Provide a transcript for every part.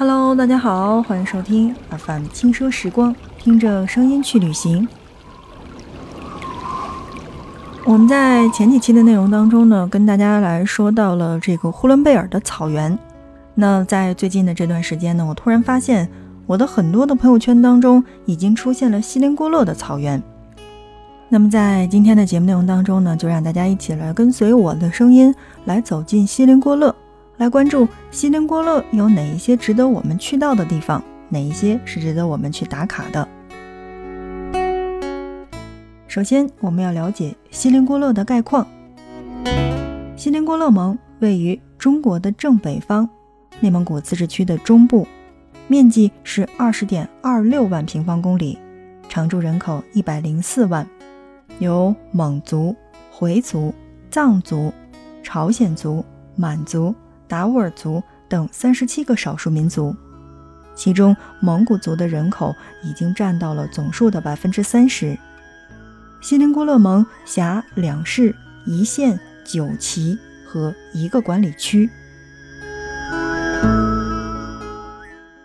Hello，大家好，欢迎收听 FM 轻奢时光，听着声音去旅行。我们在前几期的内容当中呢，跟大家来说到了这个呼伦贝尔的草原。那在最近的这段时间呢，我突然发现我的很多的朋友圈当中已经出现了锡林郭勒的草原。那么在今天的节目内容当中呢，就让大家一起来跟随我的声音来走进锡林郭勒。来关注锡林郭勒有哪一些值得我们去到的地方，哪一些是值得我们去打卡的。首先，我们要了解锡林郭勒的概况。锡林郭勒盟位于中国的正北方，内蒙古自治区的中部，面积是二十点二六万平方公里，常住人口一百零四万，由蒙族、回族、藏族、朝鲜族、满族。达斡尔族等三十七个少数民族，其中蒙古族的人口已经占到了总数的百分之三十。锡林郭勒盟辖两市、一县、九旗和一个管理区。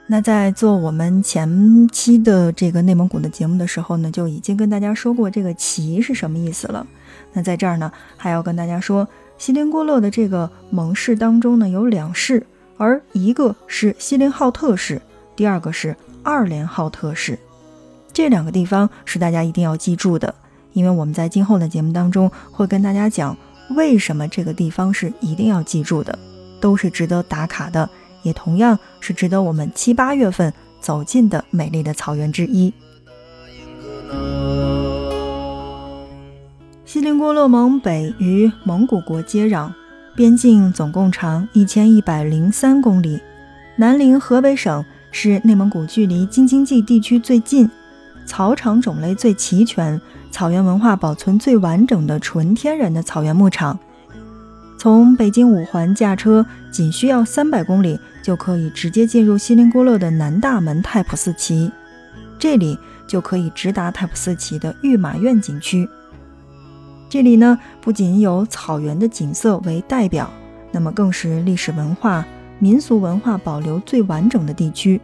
那在做我们前期的这个内蒙古的节目的时候呢，就已经跟大家说过这个旗是什么意思了。那在这儿呢，还要跟大家说。锡林郭勒的这个盟市当中呢，有两市，而一个是锡林浩特市，第二个是二连浩特市。这两个地方是大家一定要记住的，因为我们在今后的节目当中会跟大家讲为什么这个地方是一定要记住的，都是值得打卡的，也同样是值得我们七八月份走进的美丽的草原之一。锡林郭勒盟北与蒙古国接壤，边境总共长一千一百零三公里，南邻河北省，是内蒙古距离京津冀地区最近、草场种类最齐全、草原文化保存最完整的纯天然的草原牧场。从北京五环驾车仅需要三百公里，就可以直接进入锡林郭勒的南大门泰普寺旗，这里就可以直达泰普寺旗的御马院景区。这里呢，不仅有草原的景色为代表，那么更是历史文化、民俗文化保留最完整的地区。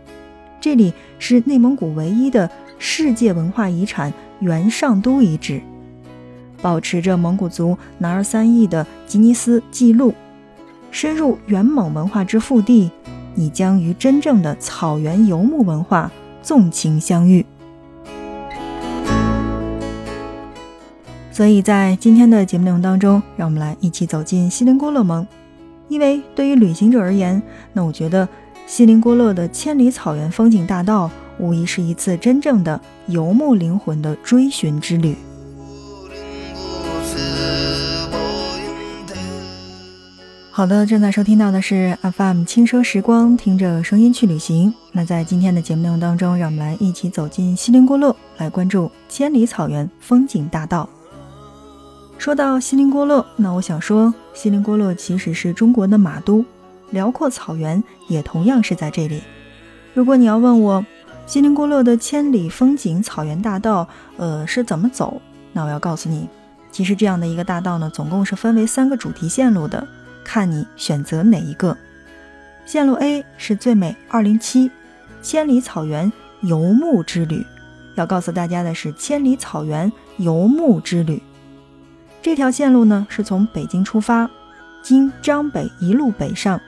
这里是内蒙古唯一的世界文化遗产元上都遗址，保持着蒙古族男儿三义的吉尼斯纪录。深入元蒙文化之腹地，你将与真正的草原游牧文化纵情相遇。所以在今天的节目内容当中，让我们来一起走进锡林郭勒盟。因为对于旅行者而言，那我觉得锡林郭勒的千里草原风景大道，无疑是一次真正的游牧灵魂的追寻之旅。好的，正在收听到的是 FM 轻奢时光，听着声音去旅行。那在今天的节目内容当中，让我们来一起走进锡林郭勒，来关注千里草原风景大道。说到锡林郭勒，那我想说，锡林郭勒其实是中国的马都，辽阔草原也同样是在这里。如果你要问我，锡林郭勒的千里风景草原大道，呃，是怎么走？那我要告诉你，其实这样的一个大道呢，总共是分为三个主题线路的，看你选择哪一个。线路 A 是最美二零七千里草原游牧之旅，要告诉大家的是千里草原游牧之旅。这条线路呢，是从北京出发，经张北一路北上，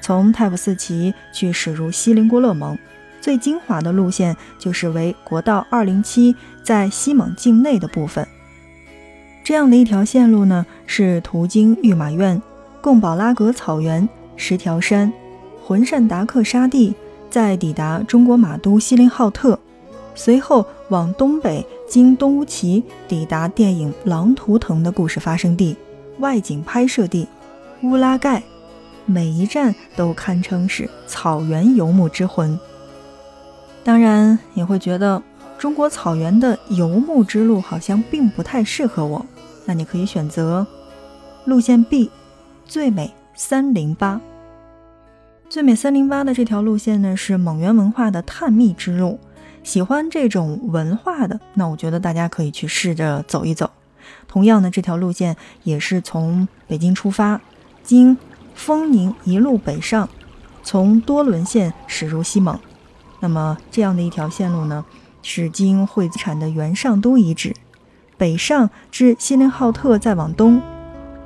从太仆寺旗去驶入锡林郭勒盟。最精华的路线就是为国道二零七在西蒙境内的部分。这样的一条线路呢，是途经御马院、贡宝拉格草原、十条山、浑善达克沙地，再抵达中国马都锡林浩特。随后往东北，经东乌旗抵达电影《狼图腾》的故事发生地、外景拍摄地乌拉盖，每一站都堪称是草原游牧之魂。当然，也会觉得中国草原的游牧之路好像并不太适合我，那你可以选择路线 B，最美三零八。最美三零八的这条路线呢，是蒙元文化的探秘之路。喜欢这种文化的，那我觉得大家可以去试着走一走。同样的，这条路线也是从北京出发，经丰宁一路北上，从多伦县驶入西蒙。那么这样的一条线路呢，是经会产的元上都遗址，北上至锡林浩特，再往东，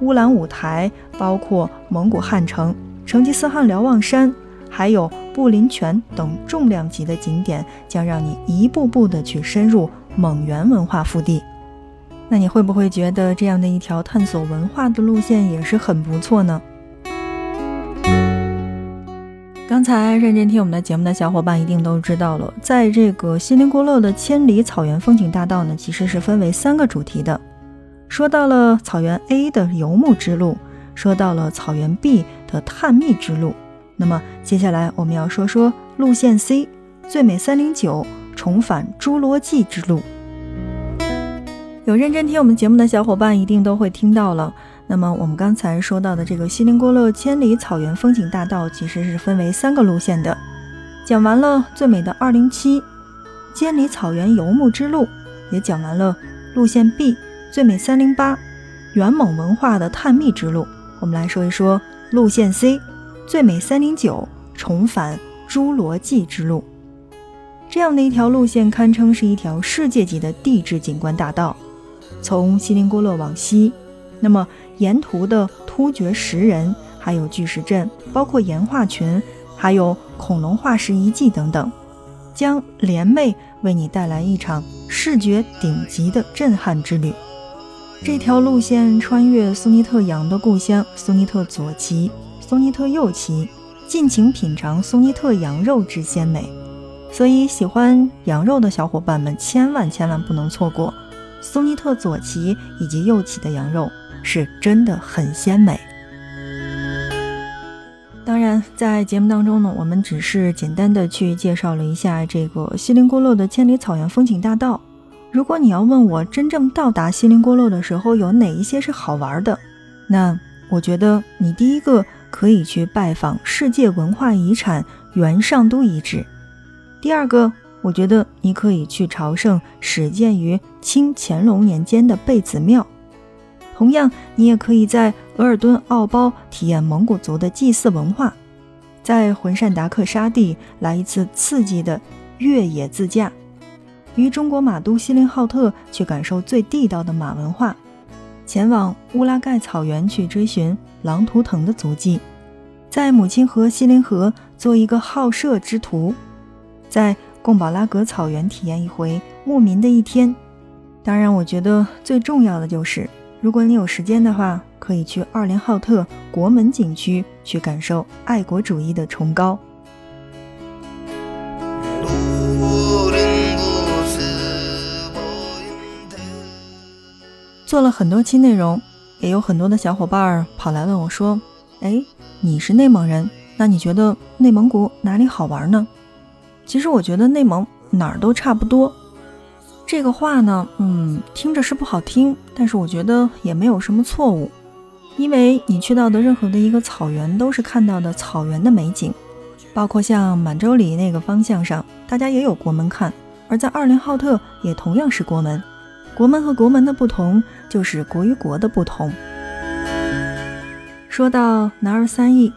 乌兰舞台，包括蒙古汉城、成吉思汗瞭望山，还有布林泉等重量级的景点，将让你一步步的去深入蒙元文化腹地。那你会不会觉得这样的一条探索文化的路线也是很不错呢？刚才认真听我们的节目的小伙伴一定都知道了，在这个锡林郭勒的千里草原风景大道呢，其实是分为三个主题的。说到了草原 A 的游牧之路，说到了草原 B 的探秘之路，那么接下来我们要说说路线 C 最美三零九重返侏罗纪之路。有认真听我们节目的小伙伴一定都会听到了。那么我们刚才说到的这个锡林郭勒千里草原风景大道，其实是分为三个路线的。讲完了最美的二零七千里草原游牧之路，也讲完了路线 B 最美三零八元蒙文化的探秘之路。我们来说一说路线 C 最美三零九重返侏罗纪之路。这样的一条路线堪称是一条世界级的地质景观大道。从锡林郭勒往西，那么沿途的突厥石人，还有巨石阵，包括岩画群，还有恐龙化石遗迹等等，将联袂为你带来一场视觉顶级的震撼之旅。这条路线穿越苏尼特羊的故乡苏尼特左旗、苏尼特右旗，尽情品尝苏尼特羊肉之鲜美。所以，喜欢羊肉的小伙伴们千万千万不能错过。苏尼特左旗以及右旗的羊肉是真的很鲜美。当然，在节目当中呢，我们只是简单的去介绍了一下这个锡林郭勒的千里草原风景大道。如果你要问我真正到达锡林郭勒的时候有哪一些是好玩的，那我觉得你第一个可以去拜访世界文化遗产元上都遗址，第二个。我觉得你可以去朝圣始建于清乾隆年间的贝子庙，同样，你也可以在额尔敦奥包体验蒙古族的祭祀文化，在浑善达克沙地来一次刺激的越野自驾，于中国马都锡林浩特去感受最地道的马文化，前往乌拉盖草原去追寻。狼图腾的足迹，在母亲河西林河做一个好摄之徒，在。贡宝拉格草原体验一回牧民的一天，当然，我觉得最重要的就是，如果你有时间的话，可以去二连浩特国门景区去感受爱国主义的崇高。做了很多期内容，也有很多的小伙伴跑来问我说：“哎，你是内蒙人，那你觉得内蒙古哪里好玩呢？”其实我觉得内蒙哪儿都差不多，这个话呢，嗯，听着是不好听，但是我觉得也没有什么错误，因为你去到的任何的一个草原，都是看到的草原的美景，包括像满洲里那个方向上，大家也有国门看，而在二连浩特也同样是国门，国门和国门的不同就是国与国的不同。说到男儿三义，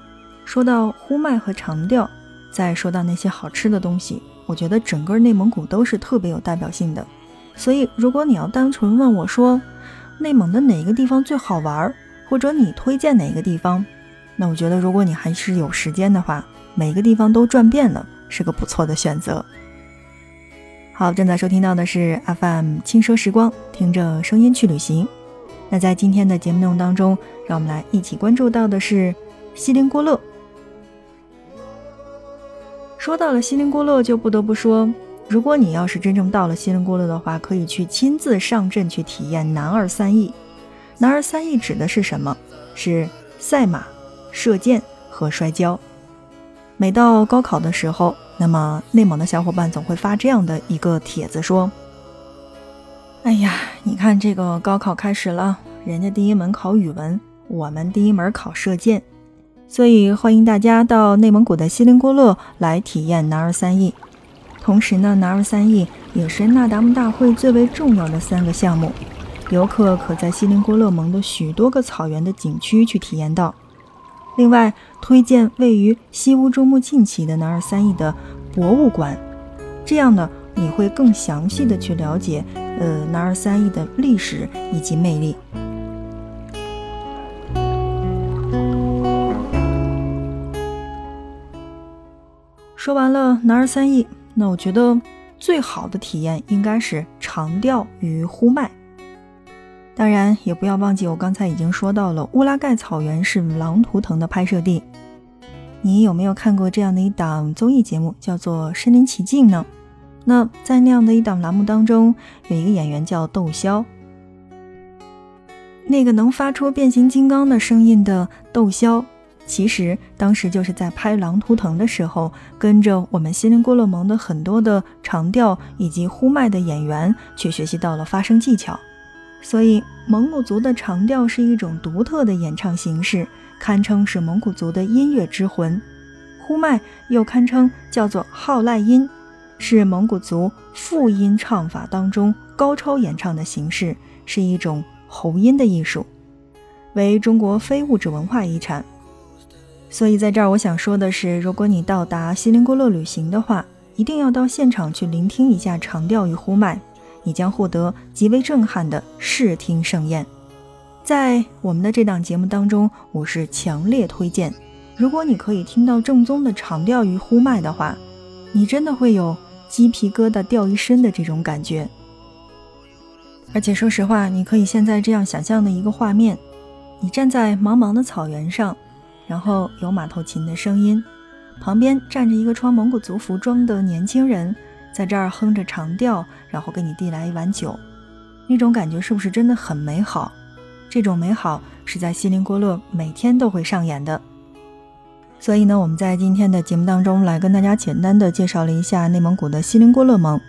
说到呼麦和长调。再说到那些好吃的东西，我觉得整个内蒙古都是特别有代表性的。所以，如果你要单纯问我说内蒙的哪个地方最好玩，或者你推荐哪个地方，那我觉得如果你还是有时间的话，每个地方都转遍了是个不错的选择。好，正在收听到的是 FM 轻奢时光，听着声音去旅行。那在今天的节目内容当中，让我们来一起关注到的是锡林郭勒。说到了锡林郭勒，就不得不说，如果你要是真正到了锡林郭勒的话，可以去亲自上阵去体验男儿三艺。男儿三艺指的是什么？是赛马、射箭和摔跤。每到高考的时候，那么内蒙的小伙伴总会发这样的一个帖子说：“哎呀，你看这个高考开始了，人家第一门考语文，我们第一门考射箭。”所以欢迎大家到内蒙古的锡林郭勒来体验男儿三艺。同时呢，男儿三艺也是那达慕大会最为重要的三个项目，游客可在锡林郭勒盟的许多个草原的景区去体验到。另外，推荐位于西乌珠穆沁旗的南二三义的博物馆，这样呢，你会更详细的去了解，呃，南二三义的历史以及魅力。说完了南二三义，那我觉得最好的体验应该是长调与呼麦。当然，也不要忘记我刚才已经说到了乌拉盖草原是狼图腾的拍摄地。你有没有看过这样的一档综艺节目，叫做《身临其境》呢？那在那样的一档栏目当中，有一个演员叫窦骁，那个能发出变形金刚的声音的窦骁，其实当时就是在拍《狼图腾》的时候，跟着我们锡林郭勒盟的很多的长调以及呼麦的演员去学习到了发声技巧。所以，蒙古族的长调是一种独特的演唱形式，堪称是蒙古族的音乐之魂。呼麦又堪称叫做号赖音，是蒙古族复音唱法当中高超演唱的形式，是一种喉音的艺术，为中国非物质文化遗产。所以，在这儿我想说的是，如果你到达锡林郭勒旅行的话，一定要到现场去聆听一下长调与呼麦。你将获得极为震撼的视听盛宴。在我们的这档节目当中，我是强烈推荐，如果你可以听到正宗的长调与呼麦的话，你真的会有鸡皮疙瘩掉一身的这种感觉。而且说实话，你可以现在这样想象的一个画面：你站在茫茫的草原上，然后有马头琴的声音，旁边站着一个穿蒙古族服装的年轻人。在这儿哼着长调，然后给你递来一碗酒，那种感觉是不是真的很美好？这种美好是在锡林郭勒每天都会上演的。所以呢，我们在今天的节目当中来跟大家简单的介绍了一下内蒙古的锡林郭勒盟。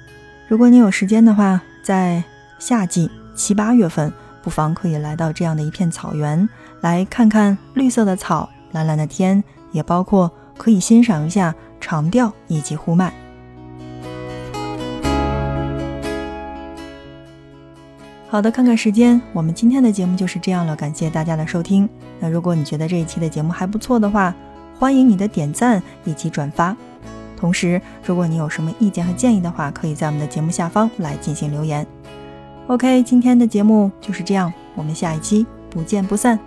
如果你有时间的话，在夏季七八月份，不妨可以来到这样的一片草原，来看看绿色的草、蓝蓝的天，也包括可以欣赏一下长调以及呼麦。好的，看看时间，我们今天的节目就是这样了。感谢大家的收听。那如果你觉得这一期的节目还不错的话，欢迎你的点赞以及转发。同时，如果你有什么意见和建议的话，可以在我们的节目下方来进行留言。OK，今天的节目就是这样，我们下一期不见不散。